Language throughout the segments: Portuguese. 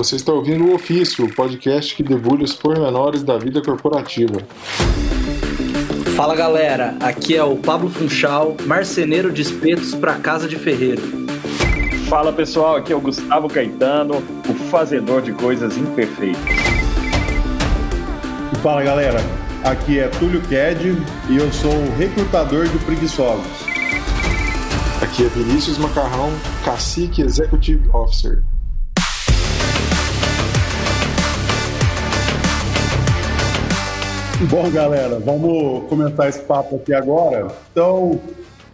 Você está ouvindo o Ofício, o podcast que debulha os pormenores da vida corporativa. Fala galera, aqui é o Pablo Funchal, marceneiro de espetos para casa de ferreiro. Fala pessoal, aqui é o Gustavo Caetano, o fazedor de coisas imperfeitas. Fala galera, aqui é Túlio Ked e eu sou o recrutador de preguiçosos. Aqui é Vinícius Macarrão, Cacique Executive Officer. Bom, galera, vamos começar esse papo aqui agora. Então,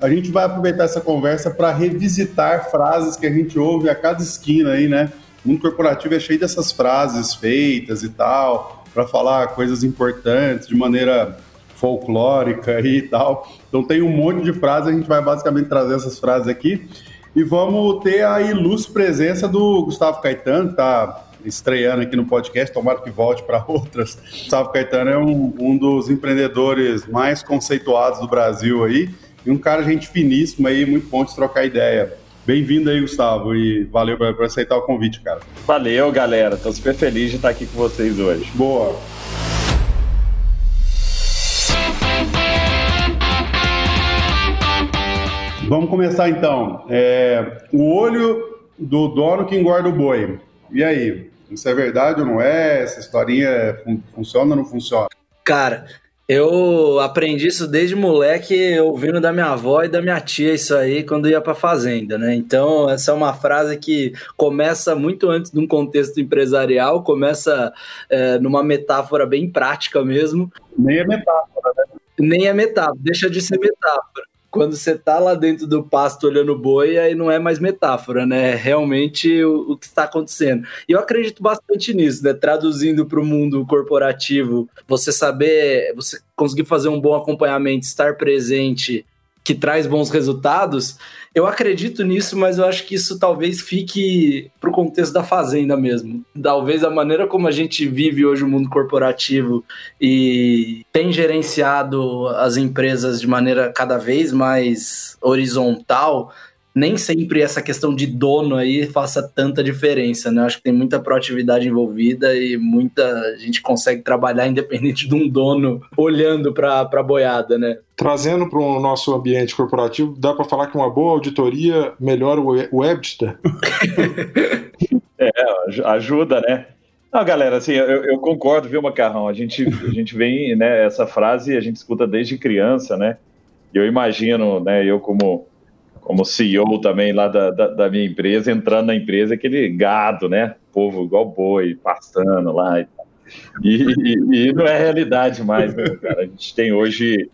a gente vai aproveitar essa conversa para revisitar frases que a gente ouve a cada esquina aí, né? O mundo corporativo é cheio dessas frases feitas e tal, para falar coisas importantes de maneira folclórica e tal. Então tem um monte de frases, a gente vai basicamente trazer essas frases aqui. E vamos ter a ilustre presença do Gustavo Caetano, que tá estreando aqui no podcast, tomara que volte para outras. Gustavo Caetano é um, um dos empreendedores mais conceituados do Brasil aí, e um cara gente finíssimo aí, muito bom de trocar ideia. Bem-vindo aí, Gustavo, e valeu por aceitar o convite, cara. Valeu, galera. Tô super feliz de estar aqui com vocês hoje. Boa. Vamos começar então. É, o olho do dono que engorda o boi. E aí? Isso é verdade ou não é? Essa historinha fun funciona ou não funciona? Cara, eu aprendi isso desde moleque, ouvindo da minha avó e da minha tia isso aí quando ia pra fazenda, né? Então, essa é uma frase que começa muito antes de um contexto empresarial, começa é, numa metáfora bem prática mesmo. Nem é metáfora, né? Nem é metáfora, deixa de ser metáfora quando você tá lá dentro do pasto olhando boi, aí não é mais metáfora, né? É realmente o, o que está acontecendo. E eu acredito bastante nisso, né? Traduzindo para o mundo corporativo, você saber, você conseguir fazer um bom acompanhamento, estar presente que traz bons resultados, eu acredito nisso, mas eu acho que isso talvez fique para o contexto da fazenda mesmo. Talvez a maneira como a gente vive hoje o mundo corporativo e tem gerenciado as empresas de maneira cada vez mais horizontal, nem sempre essa questão de dono aí faça tanta diferença, né? Acho que tem muita proatividade envolvida e muita gente consegue trabalhar independente de um dono olhando para a boiada, né? Trazendo para o nosso ambiente corporativo, dá para falar que uma boa auditoria melhora o EBITDA? é, ajuda, né? Não, galera, assim, eu, eu, concordo, viu, Macarrão? A gente, a gente vem, né, essa frase a gente escuta desde criança, né? E eu imagino, né, eu como como CEO também lá da, da, da, minha empresa, entrando na empresa, aquele gado, né? Povo igual boi, passando lá e E, e, não é realidade mais, né, cara? A gente tem hoje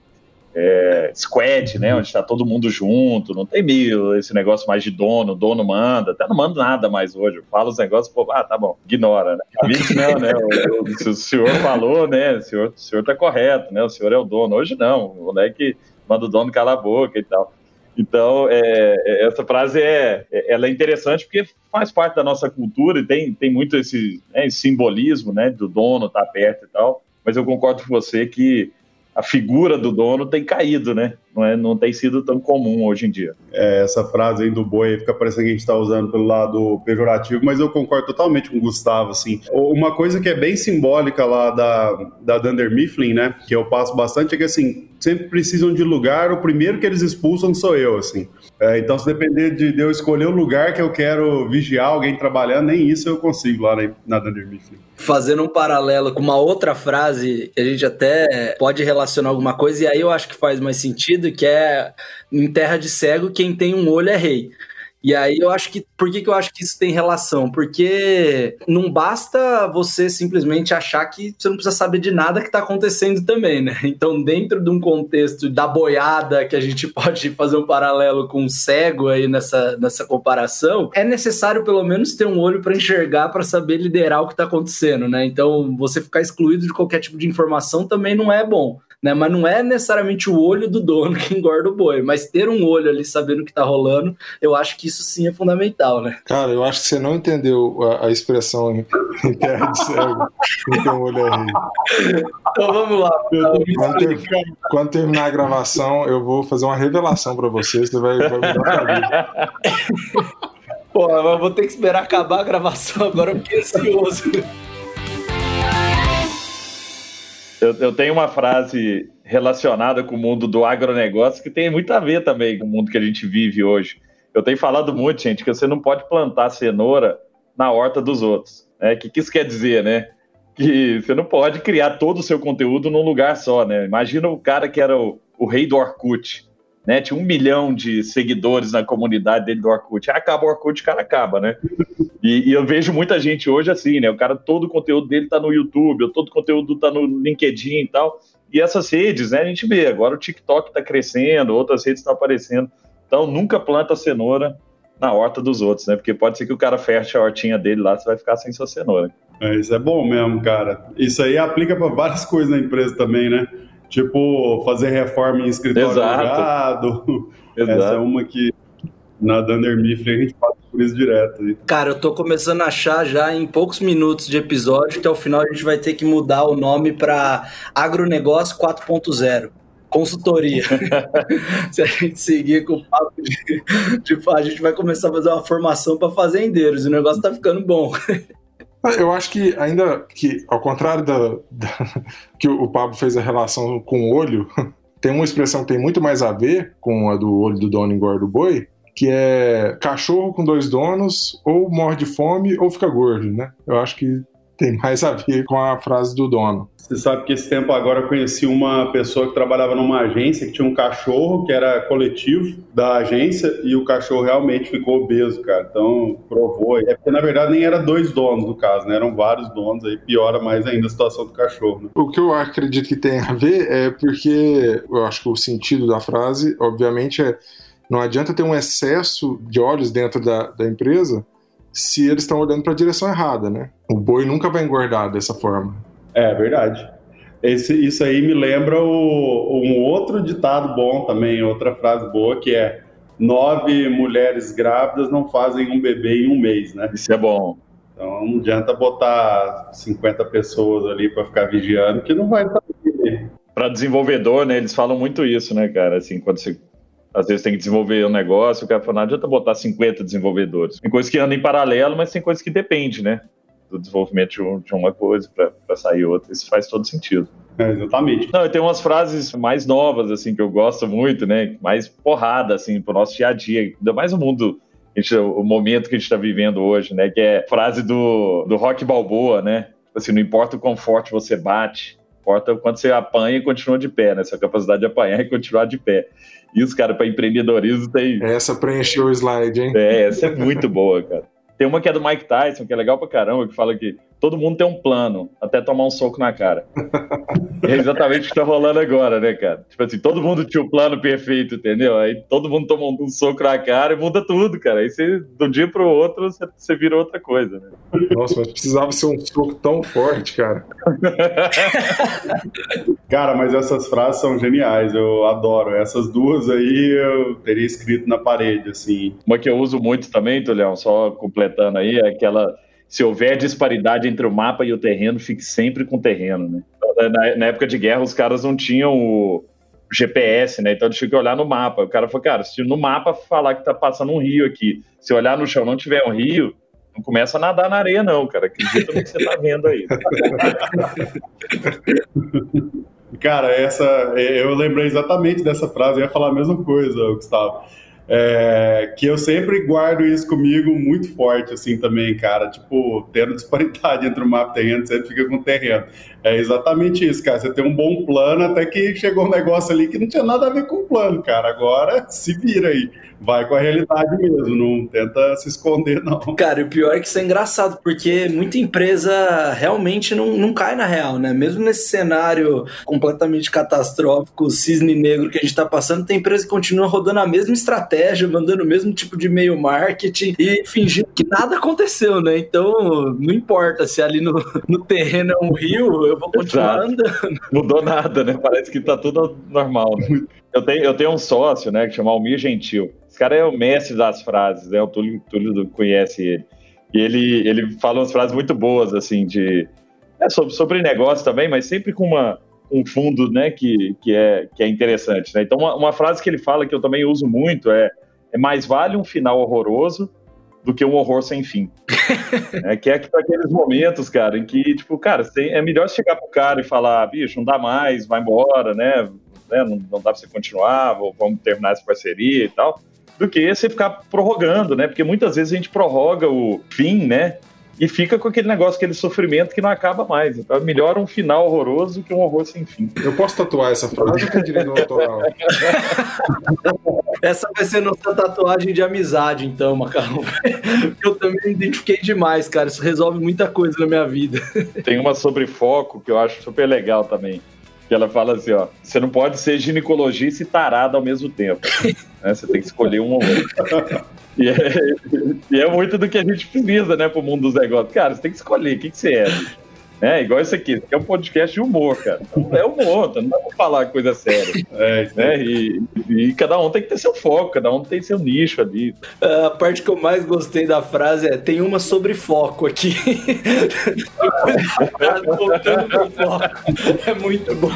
é, squad, né? Onde está todo mundo junto, não tem meio esse negócio mais de dono, dono manda, até não manda nada mais hoje. Eu falo os negócios, pô, ah, tá bom, ignora, né? Gente, não, né? O, o, o senhor falou, né? O senhor, o senhor tá correto, né? O senhor é o dono. Hoje não, o moleque manda o dono calar a boca e tal. Então, é, é, essa frase é, é, ela é interessante porque faz parte da nossa cultura e tem, tem muito esse, né, esse simbolismo né, do dono estar tá perto e tal. Mas eu concordo com você que a figura do dono tem caído, né? Não, é, não tem sido tão comum hoje em dia. É, essa frase aí do boi fica parecendo que a gente está usando pelo lado pejorativo, mas eu concordo totalmente com o Gustavo, assim. Uma coisa que é bem simbólica lá da, da Dunder Mifflin, né? Que eu passo bastante, é que assim, sempre precisam de lugar, o primeiro que eles expulsam sou eu, assim. É, então, se depender de, de, eu escolher o lugar que eu quero vigiar alguém trabalhando, nem isso eu consigo lá na, na Dunder Mifflin. Fazendo um paralelo com uma outra frase que a gente até pode relacionar alguma coisa, e aí eu acho que faz mais sentido, que é em terra de cego, quem tem um olho é rei. E aí eu acho que. Por que, que eu acho que isso tem relação? Porque não basta você simplesmente achar que você não precisa saber de nada que está acontecendo também, né? Então, dentro de um contexto da boiada, que a gente pode fazer um paralelo com o cego aí nessa, nessa comparação, é necessário pelo menos ter um olho para enxergar, para saber liderar o que está acontecendo, né? Então, você ficar excluído de qualquer tipo de informação também não é bom né? Mas não é necessariamente o olho do dono que engorda o boi, mas ter um olho ali sabendo o que tá rolando, eu acho que isso sim é fundamental, né? Cara, eu acho que você não entendeu a, a expressão em, em terra de cego, que tem um olho aí. Então vamos lá. Quando, ter, quando, terminar a gravação, eu vou fazer uma revelação para você, você vai, vai mudar a. Pô, eu vou ter que esperar acabar a gravação agora, porque ansioso. Eu, eu, tenho uma frase relacionada com o mundo do agronegócio que tem muito a ver também com o mundo que a gente vive hoje. Eu tenho falado muito, gente, que você não pode plantar cenoura na horta dos outros. O né? que, que isso quer dizer, né? Que você não pode criar todo o seu conteúdo num lugar só, né? Imagina o cara que era o, o rei do Orkut, né? Tinha um milhão de seguidores na comunidade dele do Orkut. Aí acaba o Orkut, o cara acaba, né? E, e, eu vejo muita gente hoje assim, né? O cara, todo o conteúdo dele tá no YouTube, todo o conteúdo tá no LinkedIn e tal. E essas redes, né? A gente vê, agora o TikTok tá crescendo, outras redes estão aparecendo. Então, nunca planta cenoura na horta dos outros, né? Porque pode ser que o cara feche a hortinha dele lá, você vai ficar sem sua cenoura. É, isso é bom mesmo, cara. Isso aí aplica para várias coisas na empresa também, né? Tipo, fazer reforma em escritório Exato. Exato. Essa é uma que na Dunder Mifflin a gente passa por isso direto. Aí. Cara, eu tô começando a achar já em poucos minutos de episódio que ao final a gente vai ter que mudar o nome para Agronegócio 4.0 consultoria. Se a gente seguir com o papo de, de, a gente vai começar a fazer uma formação para fazendeiros. O negócio tá ficando bom. Eu acho que ainda que, ao contrário da, da, que o Pablo fez a relação com o olho, tem uma expressão que tem muito mais a ver com a do olho do dono engorda o boi, que é cachorro com dois donos, ou morre de fome ou fica gordo, né? Eu acho que tem mais a ver com a frase do dono. Você sabe que esse tempo agora eu conheci uma pessoa que trabalhava numa agência que tinha um cachorro que era coletivo da agência e o cachorro realmente ficou obeso, cara. Então provou. É porque na verdade nem era dois donos no caso, né? Eram vários donos, aí piora mais ainda a situação do cachorro. Né? O que eu acredito que tem a ver é porque eu acho que o sentido da frase, obviamente, é não adianta ter um excesso de olhos dentro da, da empresa se eles estão olhando para a direção errada, né? O boi nunca vai engordar dessa forma. É verdade. Esse, isso aí me lembra o, um outro ditado bom também, outra frase boa, que é nove mulheres grávidas não fazem um bebê em um mês, né? Isso é bom. Então não adianta botar 50 pessoas ali para ficar vigiando, que não vai saber. Para desenvolvedor, né? Eles falam muito isso, né, cara? Assim, quando você às vezes tem que desenvolver um negócio, o cara fala, não adianta botar 50 desenvolvedores. Tem coisas que andam em paralelo, mas tem coisas que dependem, né? Do desenvolvimento de uma coisa para sair outra. Isso faz todo sentido. É, exatamente. Não, tem umas frases mais novas, assim, que eu gosto muito, né? Mais porrada, assim, pro nosso dia a dia. Ainda mais o mundo, gente, o momento que a gente está vivendo hoje, né? Que é frase do, do Rock Balboa, né? Tipo assim, não importa o quão forte você bate, importa o quanto você apanha e continua de pé, né? Sua capacidade de apanhar e continuar de pé. Isso, cara, para empreendedorismo tem. Essa preencheu o slide, hein? É, essa é muito boa, cara. Tem uma que é do Mike Tyson, que é legal pra caramba, que fala que todo mundo tem um plano, até tomar um soco na cara. é exatamente o que tá rolando agora, né, cara? Tipo assim, todo mundo tinha o um plano perfeito, entendeu? Aí todo mundo toma um, soco na cara e muda tudo, cara. Aí você, de um dia pro outro, você, você vira outra coisa, né? Nossa, mas precisava ser um soco tão forte, cara. cara, mas essas frases são geniais, eu adoro. Essas duas aí eu teria escrito na parede, assim. Uma que eu uso muito também, Tulião, só completando aí, é aquela se houver disparidade entre o mapa e o terreno, fique sempre com o terreno, né? Na, na, época de guerra, os caras não tinham o GPS, né? Então tinham que olhar no mapa. O cara falou, cara, se no mapa falar que tá passando um rio aqui, se olhar no chão não tiver um rio, não começa a nadar na areia, não, cara. Acredita no que você tá vendo aí. cara, essa. Eu lembrei exatamente dessa frase, eu ia falar a mesma coisa, Gustavo é, que eu sempre guardo isso comigo muito forte, assim, também, cara. Tipo, tendo disparidade entre o mapa e o terreno, você fica com o terreno. É exatamente isso, cara. Você tem um bom plano até que chegou um negócio ali que não tinha nada a ver com o plano, cara. Agora se vira aí. Vai com a realidade mesmo, não tenta se esconder, não. Cara, o pior é que isso é engraçado, porque muita empresa realmente não, não cai na real, né? Mesmo nesse cenário completamente catastrófico, cisne negro que a gente tá passando, tem empresa que continua rodando a mesma estratégia, mandando o mesmo tipo de e-mail marketing e fingindo que nada aconteceu, né? Então, não importa se ali no, no terreno é um rio, eu vou continuar Exato. andando. Mudou nada, né? Parece que tá tudo normal. Né? Eu tenho, eu tenho um sócio, né, que chama Almir Gentil. Esse cara é o mestre das frases, né? O Túlio, Túlio conhece ele. E ele, ele fala umas frases muito boas, assim, de... É, sobre, sobre negócio também, mas sempre com uma, um fundo, né, que, que, é, que é interessante, né? Então, uma, uma frase que ele fala que eu também uso muito é, é mais vale um final horroroso do que um horror sem fim. é, que é aqueles momentos, cara, em que, tipo, cara, é melhor chegar pro cara e falar, bicho, não dá mais, vai embora, né? né não, não dá pra você continuar, vamos terminar essa parceria e tal, do que você ficar prorrogando, né? Porque muitas vezes a gente prorroga o fim, né? E fica com aquele negócio, aquele sofrimento que não acaba mais. Então é melhor um final horroroso que um horror sem fim. Eu posso tatuar essa frase tem direito autoral? essa vai ser nossa tatuagem de amizade, então, Macarrão. Eu também me identifiquei demais, cara. Isso resolve muita coisa na minha vida. Tem uma sobre foco que eu acho super legal também. Que ela fala assim, ó, você não pode ser ginecologista e tarada ao mesmo tempo. Né? Você tem que escolher um ou outro. E é, e é, muito do que a gente precisa, né, pro mundo dos negócios. Cara, você tem que escolher o que, que você é. É, igual isso aqui, isso aqui é um podcast de humor, cara. Então, é humor, não dá pra falar coisa séria. É, né? E, e, cada um tem que ter seu foco, cada um tem seu nicho ali. A parte que eu mais gostei da frase é: tem uma sobre foco aqui. Voltando pro foco. É muito bom.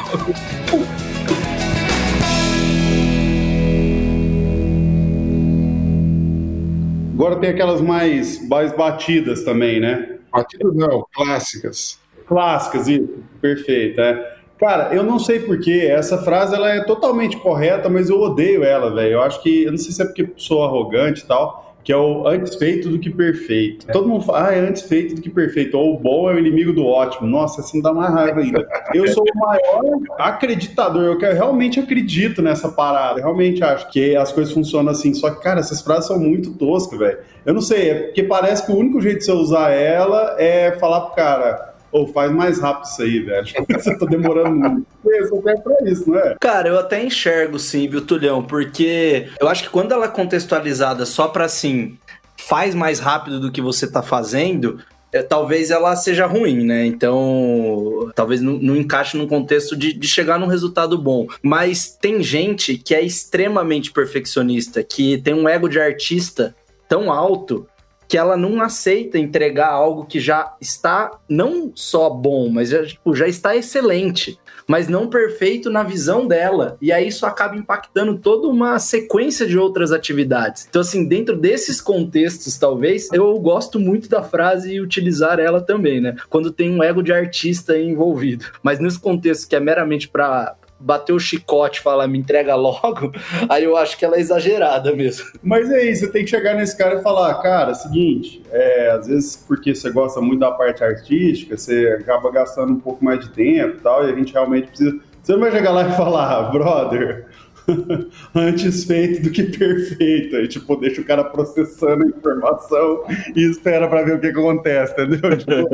Agora tem aquelas mais, mais batidas também, né? Batidas não, clássicas. Clássicas, isso. Perfeito, é. Cara, eu não sei porquê, essa frase ela é totalmente correta, mas eu odeio ela, velho. Eu acho que, eu não sei se é porque sou arrogante e tal, que é o antes feito do que perfeito. É. Todo mundo fala, ah, é antes feito do que perfeito, ou o bom é o inimigo do ótimo. Nossa, assim dá mais raiva ainda. Eu sou o maior acreditador, eu realmente acredito nessa parada, realmente acho que as coisas funcionam assim. Só que, cara, essas frases são muito toscas, velho. Eu não sei, é porque parece que o único jeito de você usar ela é falar pro cara ou faz mais rápido isso aí, velho. Você tá demorando muito. Isso é pra isso, não é? Cara, eu até enxergo sim, viu, Tulhão? Porque eu acho que quando ela é contextualizada só pra assim, faz mais rápido do que você tá fazendo, é, talvez ela seja ruim, né? Então, talvez não, não encaixe num contexto de, de, chegar num resultado bom. Mas tem gente que é extremamente perfeccionista, que tem um ego de artista tão alto que ela não aceita entregar algo que já está não só bom, mas já, tipo, já está excelente, mas não perfeito na visão dela. E aí isso acaba impactando toda uma sequência de outras atividades. Então, assim, dentro desses contextos, talvez, eu gosto muito da frase e utilizar ela também, né? Quando tem um ego de artista envolvido. Mas nesse contexto que é meramente para bater o chicote e falar me entrega logo, aí eu acho que ela é exagerada mesmo. Mas é isso, você tem que chegar nesse cara e falar, cara, seguinte, é, às vezes porque você gosta muito da parte artística, você acaba gastando um pouco mais de tempo e tal, e a gente realmente precisa. Você não vai chegar lá e falar, brother, antes feito do que perfeito. Aí, tipo, deixa o cara processando a informação e espera para ver o que, que acontece, entendeu? Tipo,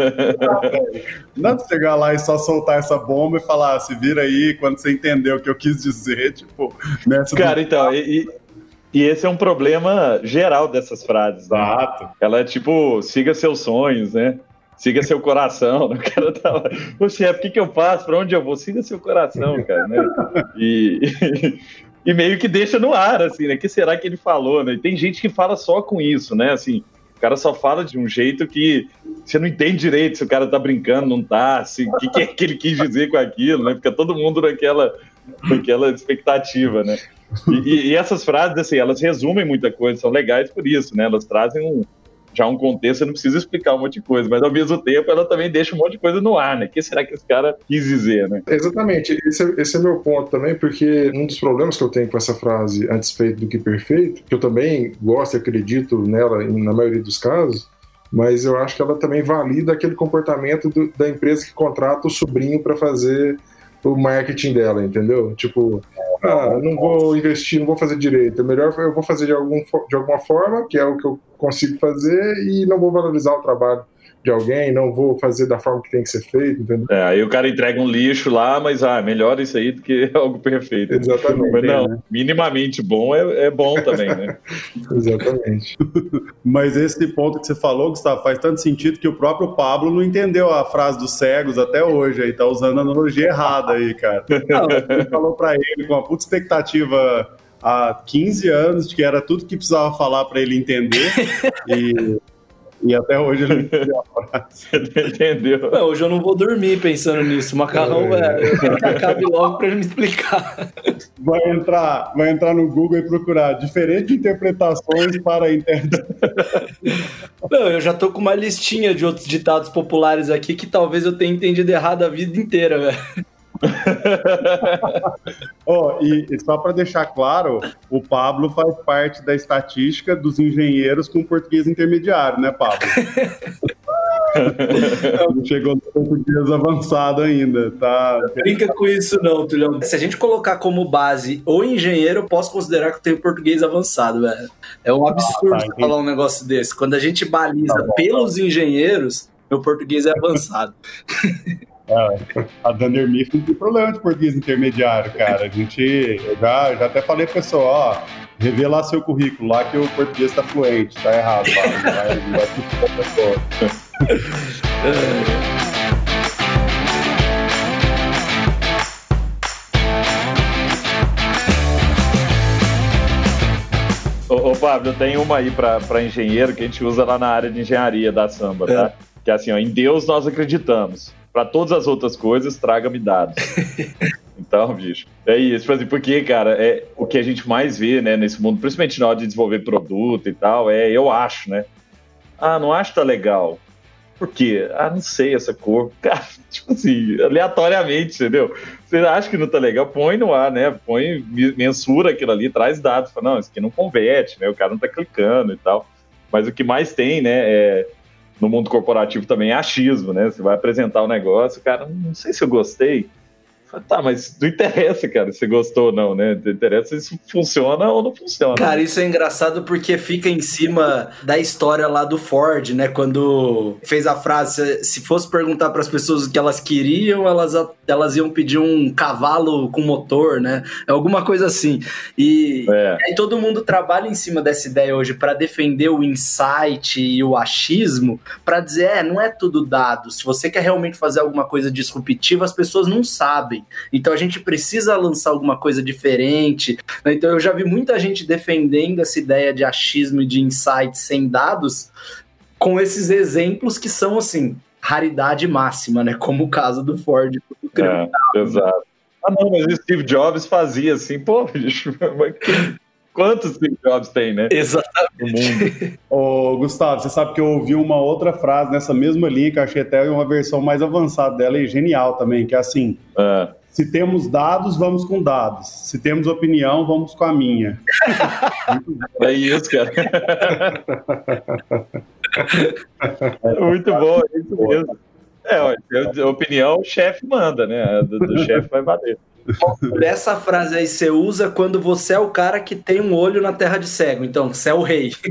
não dá chegar lá e só soltar essa bomba e falar, ah, se vira aí quando você entendeu o que eu quis dizer, tipo, Cara, então, e, e esse é um problema geral dessas frases. Né? Exato. Ela é tipo, siga seus sonhos, né? Siga seu coração. O cara tá lá, o chefe, o que, que eu faço? Para onde eu vou? Siga seu coração, cara, né? E, e meio que deixa no ar, assim, né? O que será que ele falou, né? E tem gente que fala só com isso, né? Assim, o cara só fala de um jeito que você não entende direito se o cara tá brincando, não tá, o que, que é que ele quis dizer com aquilo, né? Fica todo mundo naquela, naquela expectativa, né? E, e, essas frases, assim, elas resumem muita coisa, são legais por isso, né? Elas trazem um, já um contexto, você não precisa explicar um monte de coisa, mas ao mesmo tempo ela também deixa um monte de coisa no ar, né? O que será que esse cara quis dizer, né? Exatamente, esse é, esse é meu ponto também, porque um dos problemas que eu tenho com essa frase antes feito do que perfeito, que eu também gosto e acredito nela na maioria dos casos, mas eu acho que ela também valida aquele comportamento do, da empresa que contrata o sobrinho para fazer o marketing dela, entendeu? Tipo, ah, não vou investir, não vou fazer direito. É melhor eu vou fazer de, algum, de alguma forma, que é o que eu consigo fazer, e não vou valorizar o trabalho de alguém, não vou fazer da forma que tem que ser feito, entendeu? É, aí o cara entrega um lixo lá, mas ah, melhor isso aí do que algo perfeito. Exatamente. Mas não, né? minimamente bom é, é bom também, né? Exatamente. mas esse ponto que você falou, Gustavo, faz tanto sentido que o próprio Pablo não entendeu a frase dos cegos até hoje, aí tá usando a analogia errada aí, cara. Não, ele falou para ele com uma puta expectativa há 15 anos de que era tudo que precisava falar para ele entender e E até hoje ele não entendeu a frase. Ele entendeu. Não, hoje eu não vou dormir pensando nisso. O macarrão, é. eu quero que acabe logo para ele me explicar. Vai entrar, vai entrar no Google e procurar diferentes interpretações para a internet. Não, eu já tô com uma listinha de outros ditados populares aqui que talvez eu tenha entendido errado a vida inteira, velho oh, e, e, só para deixar claro, o Pablo faz parte da estatística dos engenheiros com português intermediário, né, Pablo? não chegou no português avançado ainda, tá? Brinca com isso não, Tulhão. Se a gente colocar como base o engenheiro, eu posso considerar que eu tenho português avançado, velho. É um absurdo ah, tá, falar um negócio desse. Quando a gente baliza tá bom, pelos tá. engenheiros, meu português é avançado. É, a Dunder Mifflin não tem problema de português intermediário, cara. A gente já, já até falei pro pessoal, ó, revelar seu currículo lá que o português está fluente, tá errado, tá? Ô, Pablo, eu tenho uma aí para engenheiro que a gente usa lá na área de engenharia da samba, tá? É. Que é assim, ó, em Deus nós acreditamos para todas as outras coisas, traga-me dados. Então, bicho, é isso. Tipo assim, porque, cara, é o que a gente mais vê, né, nesse mundo, principalmente na hora de desenvolver produto e tal, é eu acho, né? Ah, não acho que tá legal. Por quê? Ah, não sei essa cor. Cara, tipo assim, aleatoriamente, entendeu? Você acha que não tá legal, põe no ar, né? Põe, mensura aquilo ali, traz dados. Fala, não, isso aqui não converte, né? O cara não tá clicando e tal. Mas o que mais tem, né, é no mundo corporativo também é achismo, né? Você vai apresentar o um negócio, cara, não sei se eu gostei. Tá, mas não interessa, cara, se gostou ou não, né? Não interessa se funciona ou não funciona. Cara, isso é engraçado porque fica em cima da história lá do Ford, né? Quando fez a frase: se fosse perguntar para as pessoas o que elas queriam, elas, elas iam pedir um cavalo com motor, né? É alguma coisa assim. E, é. e aí todo mundo trabalha em cima dessa ideia hoje para defender o insight e o achismo, para dizer: é, não é tudo dado. Se você quer realmente fazer alguma coisa disruptiva, as pessoas não sabem. Então a gente precisa lançar alguma coisa diferente. Né? Então eu já vi muita gente defendendo essa ideia de achismo e de insights sem dados com esses exemplos que são assim raridade máxima, né? Como o caso do Ford. Do é, exato. Ah, não, mas o Steve Jobs fazia assim, pô, bicho, Quantos Steve Jobs tem, né? Exatamente. Ô, Gustavo, você sabe que eu ouvi uma outra frase nessa mesma linha, que eu achei até uma versão mais avançada dela e genial também, que é assim: é. se temos dados, vamos com dados. Se temos opinião, vamos com a minha. é isso, cara. Muito bom, é isso mesmo. É, opinião, o chefe manda, né? Do, do chefe vai bater. Essa frase aí você usa quando você é o cara que tem um olho na terra de cego. Então, você é o rei.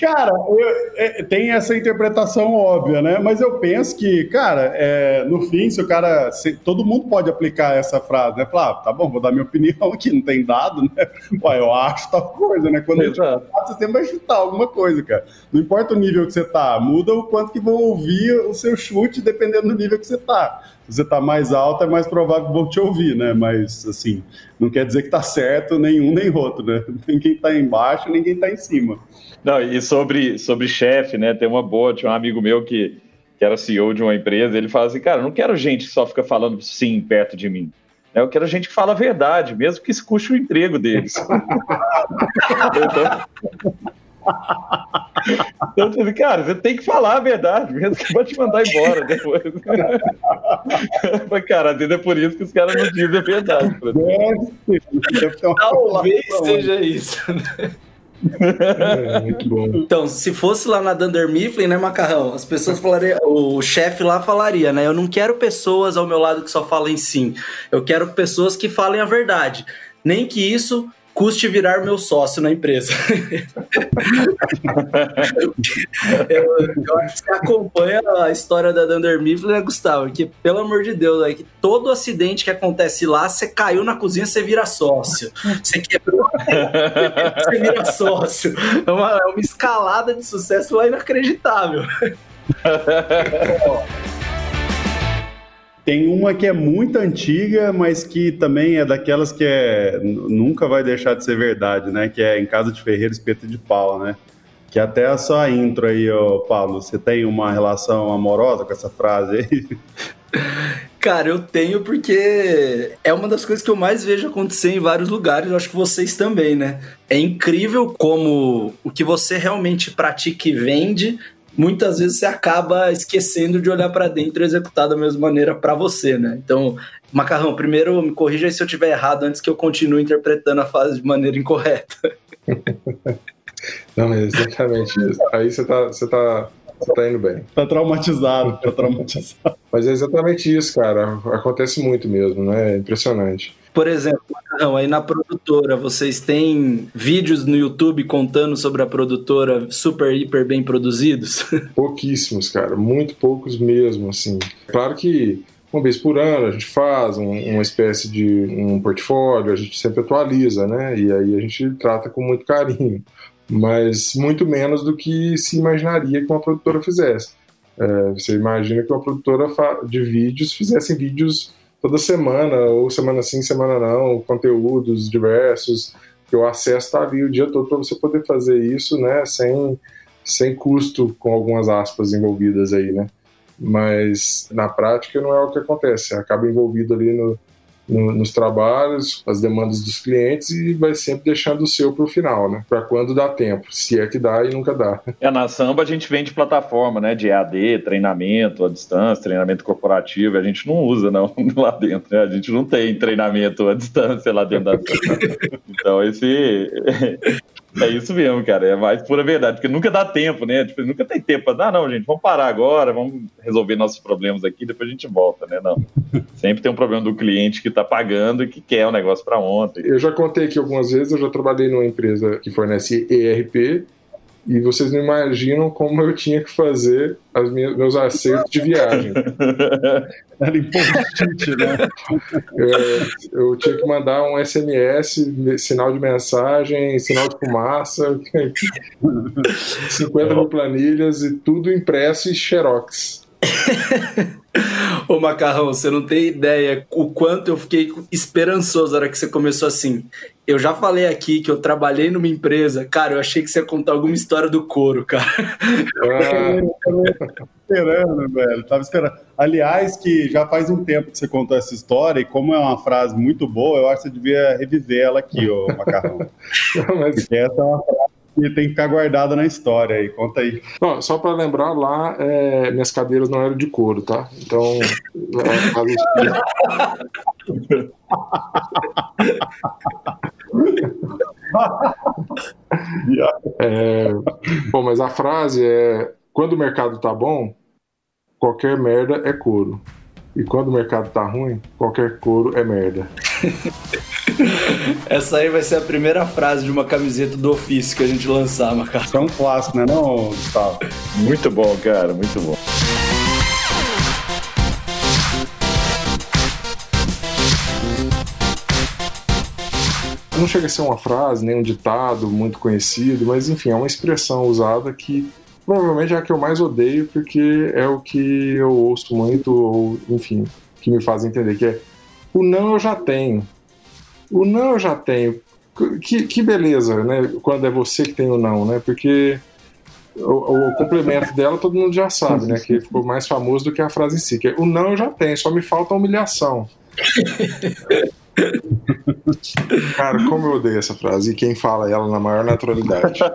Cara, eu, é, tem essa interpretação óbvia, né? Mas eu penso que, cara, é, no fim, se o cara. Se, todo mundo pode aplicar essa frase, né? Falar, ah, tá bom, vou dar minha opinião aqui, não tem dado, né? Ué, eu acho tal coisa, né? Quando Exato. a gente fala, você sempre vai chutar alguma coisa, cara. Não importa o nível que você tá, muda o quanto que vão ouvir o seu chute, dependendo do nível que você tá. Você tá mais alto, é mais provável que vão te ouvir, né? Mas, assim, não quer dizer que tá certo nenhum nem outro, né? Ninguém tá embaixo, ninguém tá em cima. Não, e sobre, sobre chefe, né? Tem uma boa, tinha um amigo meu que, que era CEO de uma empresa, ele fala assim, cara, não quero gente que só fica falando sim perto de mim. Eu quero gente que fala a verdade, mesmo que isso custe o emprego deles. então, então, cara, você tem que falar a verdade, mesmo que vai te mandar embora depois. Mas, cara, às vezes é por isso que os caras não dizem a verdade. Talvez seja isso. Né? É, muito bom. Então, se fosse lá na Dunder Mifflin, né, Macarrão? As pessoas falariam, o chefe lá falaria, né? Eu não quero pessoas ao meu lado que só falem sim. Eu quero pessoas que falem a verdade. Nem que isso custe virar meu sócio na empresa. eu, eu, acho que você acompanha a história da Dunder Mifflin, né, Gustavo? Que, pelo amor de Deus, é que todo acidente que acontece lá, você caiu na cozinha, você vira sócio. Você quebrou, você vira sócio. É uma, é uma escalada de sucesso lá inacreditável. Tem uma que é muito antiga, mas que também é daquelas que é, nunca vai deixar de ser verdade, né? Que é em casa de Ferreira, espeto de pau, né? Que até a sua intro aí, ô Paulo, você tem uma relação amorosa com essa frase aí? Cara, eu tenho porque é uma das coisas que eu mais vejo acontecer em vários lugares, eu acho que vocês também, né? É incrível como o que você realmente pratica e vende, muitas vezes você acaba esquecendo de olhar para dentro e executar da mesma maneira para você, né? Então, Macarrão, primeiro me corrija se eu estiver errado antes que eu continue interpretando a fase de maneira incorreta. Não, é exatamente isso. Aí você tá, você tá você tá indo bem. Tá traumatizado, tá traumatizado. Mas é exatamente isso, cara. Acontece muito mesmo, né? É impressionante. Por exemplo, não, aí na produtora, vocês têm vídeos no YouTube contando sobre a produtora super, hiper bem produzidos? Pouquíssimos, cara. Muito poucos mesmo, assim. Claro que uma vez por ano a gente faz um, uma espécie de um portfólio, a gente sempre atualiza, né? E aí a gente trata com muito carinho mas muito menos do que se imaginaria que uma produtora fizesse. É, você imagina que uma produtora de vídeos fizesse vídeos toda semana, ou semana sim, semana não, conteúdos diversos, que o acesso está ali o dia todo para você poder fazer isso, né, sem, sem custo, com algumas aspas envolvidas aí, né. Mas na prática não é o que acontece, acaba envolvido ali no, no, nos trabalhos, as demandas dos clientes e vai sempre deixando o seu para o final, né? Para quando dá tempo, se é que dá e nunca dá. É, na Samba a gente vende plataforma, né? De EAD, treinamento à distância, treinamento corporativo, a gente não usa não lá dentro, né? A gente não tem treinamento à distância lá dentro da Samba. Então esse é isso mesmo, cara. É mais pura verdade, porque nunca dá tempo, né? Tipo, nunca tem tempo para dar, não, gente. Vamos parar agora, vamos resolver nossos problemas aqui, depois a gente volta, né? Não. Sempre tem um problema do cliente que está pagando e que quer o um negócio para ontem. Eu já contei aqui algumas vezes, eu já trabalhei numa empresa que fornece ERP e vocês não imaginam como eu tinha que fazer as minhas, meus acertos de viagem. Era importante, né? Eu, eu, tinha que mandar um SMS, sinal de mensagem, sinal de fumaça, 50 mil planilhas e tudo impresso e xerox. Ô Macarrão, você não tem ideia o quanto eu fiquei esperançoso na hora que você começou assim. Eu já falei aqui que eu trabalhei numa empresa, cara, eu achei que você ia contar alguma história do couro, cara. Ah. esperando, velho. Tava esperando. Aliás, que já faz um tempo que você contou essa história, e como é uma frase muito boa, eu acho que você devia reviver ela aqui, ô Macarrão. Não, mas... Porque essa é uma frase que tem que ficar guardada na história aí. Conta aí. Não, só para lembrar, lá é, minhas cadeiras não eram de couro, tá? Então. é, bom, mas a frase é: quando o mercado tá bom, qualquer merda é couro. E quando o mercado tá ruim, qualquer couro é merda. Essa aí vai ser a primeira frase de uma camiseta do ofício que a gente lançar, Macaco. É um clássico, né, não, Gustavo? Muito bom, cara, muito bom. Não chega a ser uma frase, nem um ditado muito conhecido, mas enfim, é uma expressão usada que provavelmente é a que eu mais odeio, porque é o que eu ouço muito, ou enfim, que me faz entender que é o não eu já tenho. O não eu já tenho. Que, que beleza, né? Quando é você que tem o não, né? Porque o, o, complemento dela todo mundo já sabe, né? Que ficou mais famoso do que a frase em si. Que é, o não eu já tenho, só me falta a humilhação. Cara, como eu odeio essa frase e quem fala ela na maior naturalidade.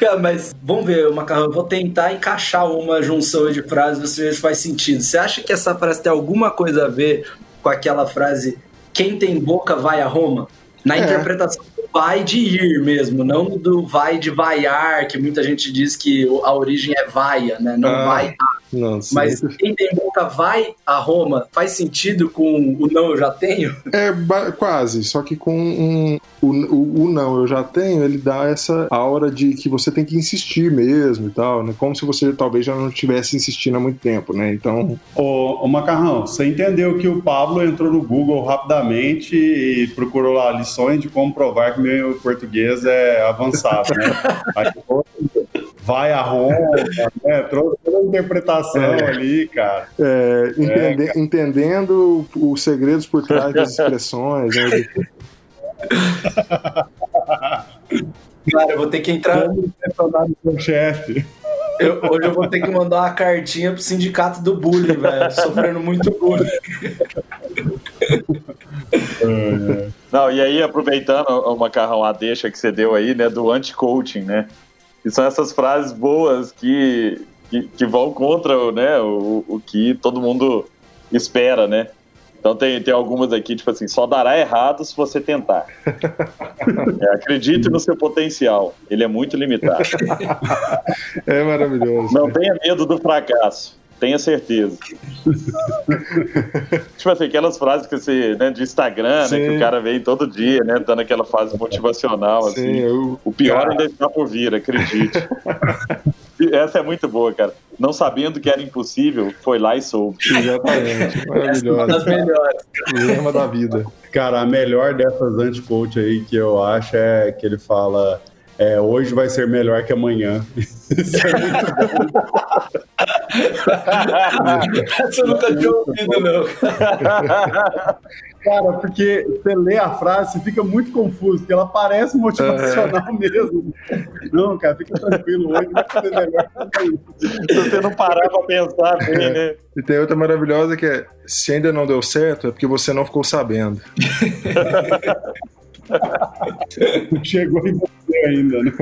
Cara, mas vamos ver, Macarrão, eu vou tentar encaixar uma junção de frases, ver se faz sentido. Você acha que essa frase tem alguma coisa a ver com aquela frase quem tem boca vai a Roma? Na é. interpretação do vai de ir mesmo, não do vai de vaiar, que muita gente diz que a origem é vaia, né? Não ah. vai a. Não, Mas quem tem boca vai a Roma faz sentido com o não eu já tenho? É quase, só que com um, o, o, o, não eu já tenho, ele dá essa aura de que você tem que insistir mesmo e tal, né? Como se você talvez já não estivesse insistindo há muito tempo, né? Então. Ô, ô Macarrão, você entendeu que o Pablo entrou no Google rapidamente e procurou lá lições de como provar que meu português é avançado, né? Aí, vai a Roma, né? trouxe toda a interpretação é. ali, cara. É, entende, é, cara. Entendendo os segredos por trás das expressões. Né? Cara, eu vou ter que entrar. Como chefe. Eu, hoje eu vou ter que mandar uma cartinha pro sindicato do bullying, velho. Sofrendo muito bullying. Não, e aí, aproveitando o macarrão a deixa que você deu aí, né, do anti-coaching, né? E são essas frases boas que, que, que vão contra né, o, o que todo mundo espera, né? Então tem, tem algumas aqui, tipo assim, só dará errado se você tentar. é, acredite no seu potencial, ele é muito limitado. é maravilhoso. Não tenha medo do fracasso, tenha certeza. tipo assim, aquelas frases que você, né, de Instagram, né, que o cara vem todo dia, né, dando aquela fase motivacional, Sim, assim. Eu... O pior cara... ainda está por vir, acredite. Essa é muito boa, cara. Não sabendo que era impossível, foi lá e soube. Exatamente. Maravilhosa. Uma das melhores. Lema da vida. Cara, a melhor dessas anti-coach aí que eu acho é que ele fala é, hoje vai ser melhor que amanhã. Isso é muito bom. Essa eu nunca tinha ouvido, não. Cara, porque você lê a frase e fica muito confuso, porque ela parece motivacional uhum. mesmo. Não, cara, fica tranquilo, hoje vai ser melhor. Se você não parar pra pensar bem, é. né? E tem outra maravilhosa que é: se ainda não deu certo, é porque você não ficou sabendo. Chegou em você ainda, né?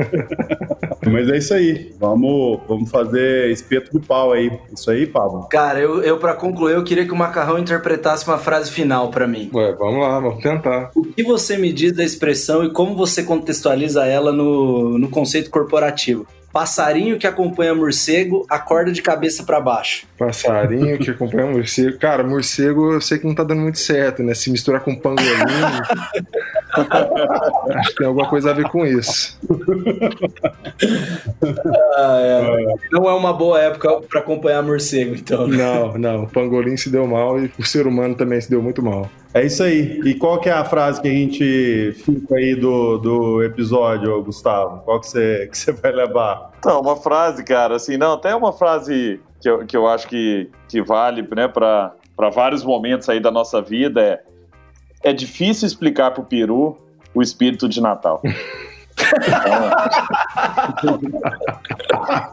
Mas é isso aí. Vamos, vamos fazer espeto do pau aí. Isso aí, Pablo. Cara, eu, eu para concluir, eu queria que o Macarrão interpretasse uma frase final para mim. Ué, vamos lá, vamos tentar. O que você me diz da expressão e como você contextualiza ela no, no conceito corporativo? Passarinho que acompanha morcego acorda de cabeça para baixo. Passarinho que acompanha morcego. Cara, morcego eu sei que não tá dando muito certo, né? Se misturar com pangolim. acho que tem alguma coisa a ver com isso. Ah, é. Não é uma boa época para acompanhar morcego, então. Não, não. O pangolim se deu mal e o ser humano também se deu muito mal. É isso aí. E qual que é a frase que a gente fica aí do, do episódio, Gustavo? Qual que você, que você vai levar? Então, uma frase, cara, assim, não, até uma frase que eu, que eu acho que, que vale, né, para vários momentos aí da nossa vida é é difícil explicar pro peru o espírito de Natal.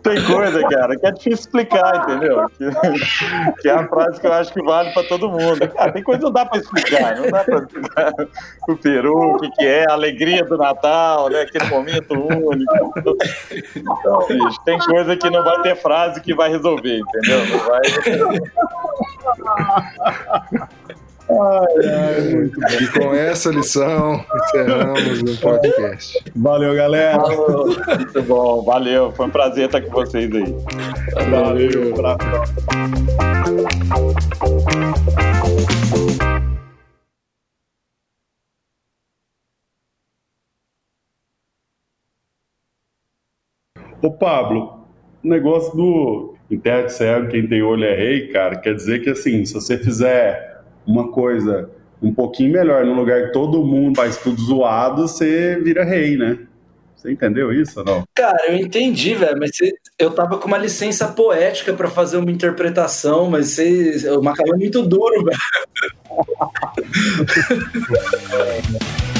Tem coisa, cara, que é difícil explicar, entendeu? Que, que, é a frase que eu acho que vale para todo mundo. Cara, tem coisa que não dá para explicar, não dá para explicar o peru, o que, que é, a alegria do Natal, né? Aquele momento único. Então, bicho, tem coisa que não vai ter frase que vai resolver, entendeu? Não vai. Ai, ai, muito bom. E com essa lição, encerramos o podcast. Valeu, galera. Muito bom, valeu. Foi um prazer estar com vocês aí. Valeu. valeu. Ô Pablo, o negócio do em terra de cego, quem tem olho é rei, cara, quer dizer que assim, se você fizer uma coisa um pouquinho melhor, num lugar que todo mundo faz tudo zoado, você vira rei, né? Você entendeu isso ou não? Cara, eu entendi, velho, mas você, eu tava com uma licença poética para fazer uma interpretação, mas você, o macarrão é muito duro, velho.